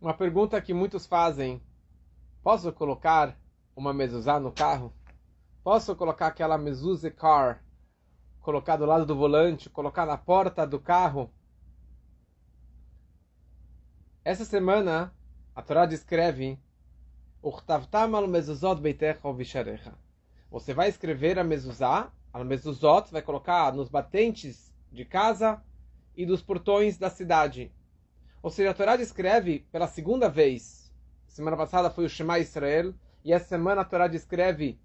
Uma pergunta que muitos fazem: posso colocar uma mezuzá no carro? Posso colocar aquela mezuzah car, colocar do lado do volante, colocar na porta do carro? Essa semana a Torá descreve Você vai escrever a mezuzá, a mezuzot, vai colocar nos batentes de casa e dos portões da cidade. Ou seja, a Torá descreve pela segunda vez. Semana passada foi o Shema Israel. E essa semana a Torá descreve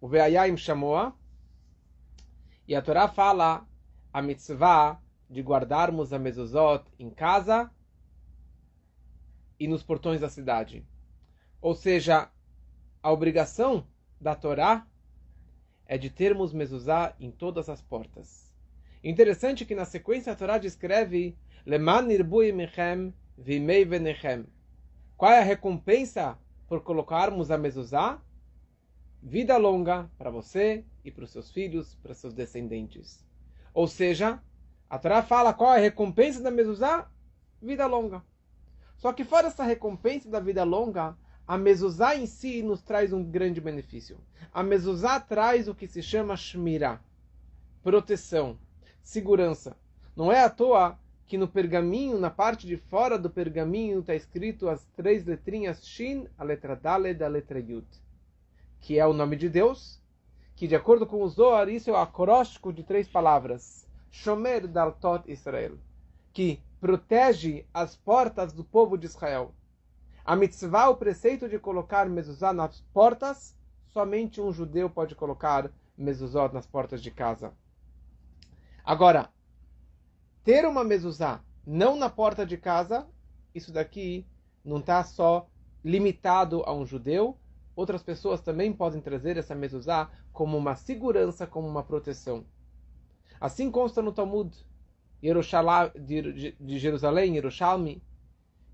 o Veayayim Shamoa. E a Torá fala a mitzvah de guardarmos a mezuzot em casa e nos portões da cidade. Ou seja, a obrigação da Torá é de termos mezuzá em todas as portas. Interessante que na sequência a Torá descreve Leman vimei venechem. Qual é a recompensa por colocarmos a mezuzá? Vida longa para você e para os seus filhos, para seus descendentes. Ou seja, a Torá fala qual é a recompensa da mezuzá? Vida longa. Só que fora essa recompensa da vida longa, a mezuzá em si nos traz um grande benefício. A mezuzá traz o que se chama shmirá, proteção, segurança. Não é à toa que no pergaminho, na parte de fora do pergaminho, está escrito as três letrinhas Shin, a letra Daled, a letra Yud, que é o nome de Deus, que de acordo com o Zohar, isso é o acróstico de três palavras, Shomer Daltot Israel, que protege as portas do povo de Israel. A mitzvah, o preceito de colocar mezuzá nas portas, somente um judeu pode colocar mezuzá nas portas de casa. Agora, ter uma mezuzá não na porta de casa, isso daqui não está só limitado a um judeu, outras pessoas também podem trazer essa mezuzá como uma segurança, como uma proteção. Assim consta no Talmud de, Jerusalém, Yerushalmi,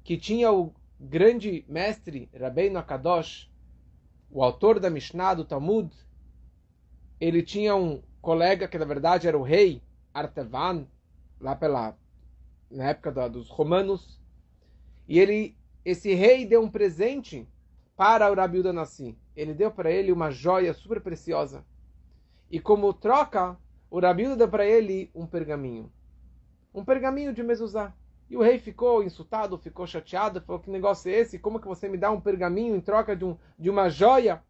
que tinha o grande mestre Rabbeinu Akadosh, o autor da Mishnah do Talmud, ele tinha um colega que na verdade era o rei Artavan, lá pela na época da, dos romanos, e ele esse rei deu um presente para o Rabi Nassi. Ele deu para ele uma joia super preciosa. E como troca, o Rabi deu para ele um pergaminho um pergaminho de mezuzá. E o rei ficou insultado, ficou chateado, falou: Que negócio é esse? Como que você me dá um pergaminho em troca de, um, de uma joia?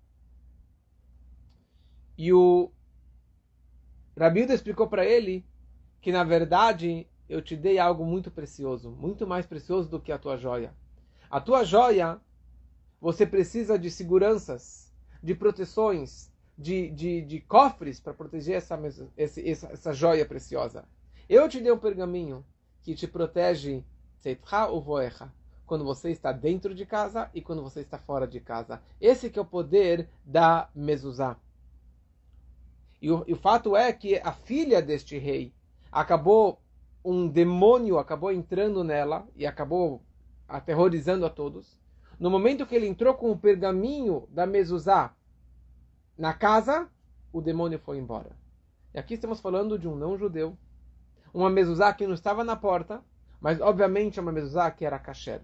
E o Rabilda explicou para ele que, na verdade, eu te dei algo muito precioso, muito mais precioso do que a tua joia. A tua joia, você precisa de seguranças, de proteções, de, de, de cofres para proteger essa, essa, essa joia preciosa. Eu te dei um pergaminho que te protege quando você está dentro de casa e quando você está fora de casa. Esse que é o poder da mezuzá. E o, e o fato é que a filha deste rei acabou, um demônio acabou entrando nela e acabou aterrorizando a todos. No momento que ele entrou com o pergaminho da mezuzá na casa, o demônio foi embora. E aqui estamos falando de um não judeu uma mezuzá que não estava na porta, mas obviamente é uma mezuzá que era kasher.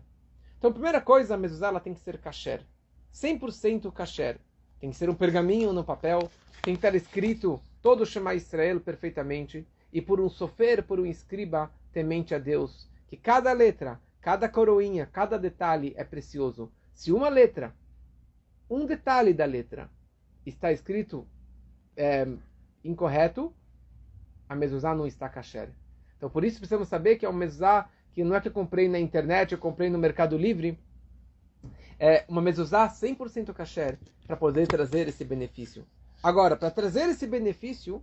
Então, primeira coisa, a mezuzá ela tem que ser kasher. 100% kasher. Tem que ser um pergaminho no papel, tem que estar escrito todo o Shema Israel perfeitamente, e por um sofer, por um escriba temente a Deus, que cada letra, cada coroinha, cada detalhe é precioso. Se uma letra, um detalhe da letra, está escrito é, incorreto, a mezuzá não está kasher. Então por isso precisamos saber que é uma mezuzá que não é que eu comprei na internet, eu comprei no Mercado Livre, é uma mezuzá 100% kasher para poder trazer esse benefício. Agora, para trazer esse benefício,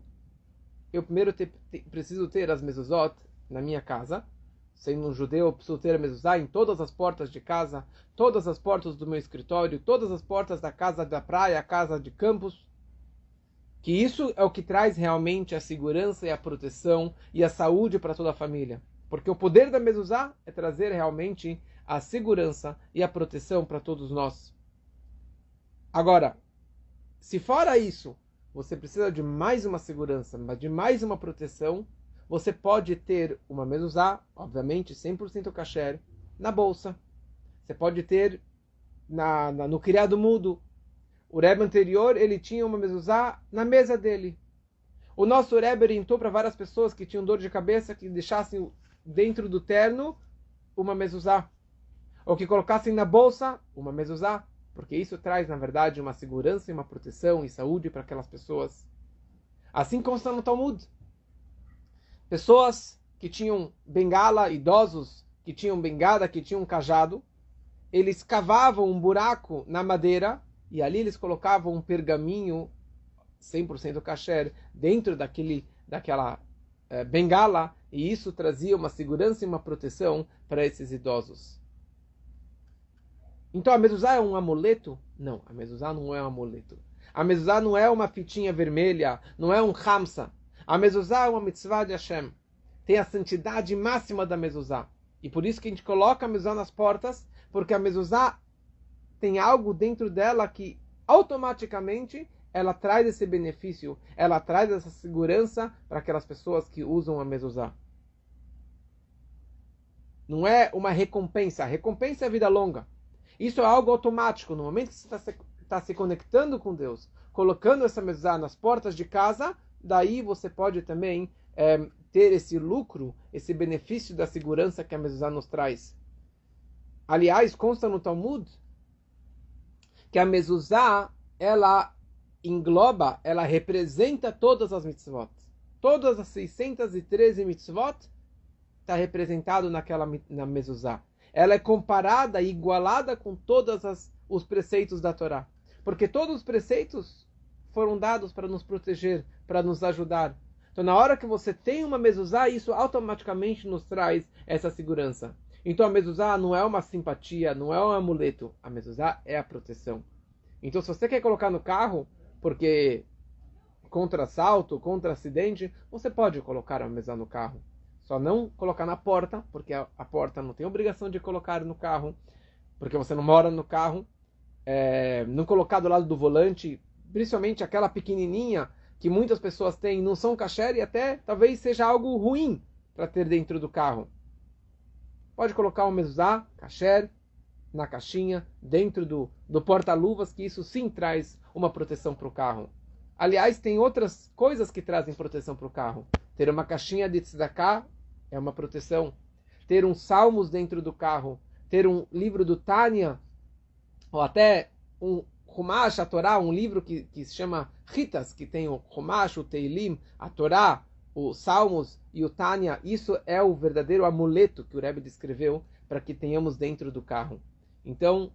eu primeiro te, te, preciso ter as mezuzot na minha casa. Sendo um judeu, eu preciso ter a mezuzá em todas as portas de casa, todas as portas do meu escritório, todas as portas da casa da praia, casa de campus que isso é o que traz realmente a segurança e a proteção e a saúde para toda a família. Porque o poder da mezuzá é trazer realmente a segurança e a proteção para todos nós. Agora, se fora isso, você precisa de mais uma segurança, de mais uma proteção, você pode ter uma mezuzá, obviamente 100% kasher, na bolsa. Você pode ter na, na, no criado mudo. O Rebbe anterior, ele tinha uma mezuzá na mesa dele. O nosso Rebbe orientou para várias pessoas que tinham dor de cabeça que deixassem dentro do terno uma mezuzá. Ou que colocassem na bolsa uma mezuzá. Porque isso traz, na verdade, uma segurança e uma proteção e saúde para aquelas pessoas. Assim consta no Talmud. Pessoas que tinham bengala, idosos que tinham bengada, que tinham cajado, eles cavavam um buraco na madeira e ali eles colocavam um pergaminho 100% kasher dentro daquele, daquela eh, bengala e isso trazia uma segurança e uma proteção para esses idosos. Então a mezuzá é um amuleto? Não, a mezuzá não é um amuleto. A mezuzá não é uma fitinha vermelha, não é um hamsa. A mezuzá é uma mitzvah de Hashem. Tem a santidade máxima da mezuzá. E por isso que a gente coloca a mezuzá nas portas, porque a mezuzá tem algo dentro dela que automaticamente ela traz esse benefício, ela traz essa segurança para aquelas pessoas que usam a mezuzá. Não é uma recompensa. A recompensa é vida longa. Isso é algo automático. No momento que você está se, tá se conectando com Deus, colocando essa mesa nas portas de casa, daí você pode também é, ter esse lucro, esse benefício da segurança que a mezuzá nos traz. Aliás, consta no Talmud que a mezuzá, ela engloba, ela representa todas as mitzvot. Todas as 613 mitzvot está representado naquela na mezuzá ela é comparada e igualada com todos os preceitos da Torá. Porque todos os preceitos foram dados para nos proteger, para nos ajudar. Então, na hora que você tem uma mezuzá, isso automaticamente nos traz essa segurança. Então, a mezuzá não é uma simpatia, não é um amuleto. A mezuzá é a proteção. Então, se você quer colocar no carro, porque contra assalto, contra acidente, você pode colocar a mezuzá no carro. Só não colocar na porta, porque a, a, porta não tem obrigação de colocar no carro, porque você não mora no carro. É, não colocar do lado do volante, principalmente aquela pequenininha que muitas pessoas têm, não são kasher e até talvez seja algo ruim para ter dentro do carro. Pode colocar um mezuzá, kasher, na caixinha, dentro do, do porta-luvas, que isso sim traz uma proteção para o carro. Aliás, tem outras coisas que trazem proteção para o carro. Ter uma caixinha de tzedakah é uma proteção. Ter um salmos dentro do carro, ter um livro do Tânia, ou até um Humash, a Torá, um livro que, que se chama Ritas, que tem o Humash, o Teilim, a Torá, os Salmos e o Tânia. Isso é o verdadeiro amuleto que o Rebbe descreveu para que tenhamos dentro do carro. Então,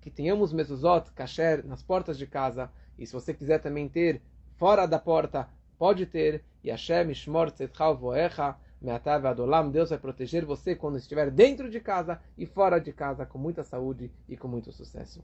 que tenhamos mezuzot, kasher, nas portas de casa. E se você quiser também ter fora da porta, pode ter. Hashem, Shmor, Tzedchal, Voecha. Me'atav Adolam, Deus vai proteger você quando estiver dentro de casa e fora de casa com muita saúde e com muito sucesso.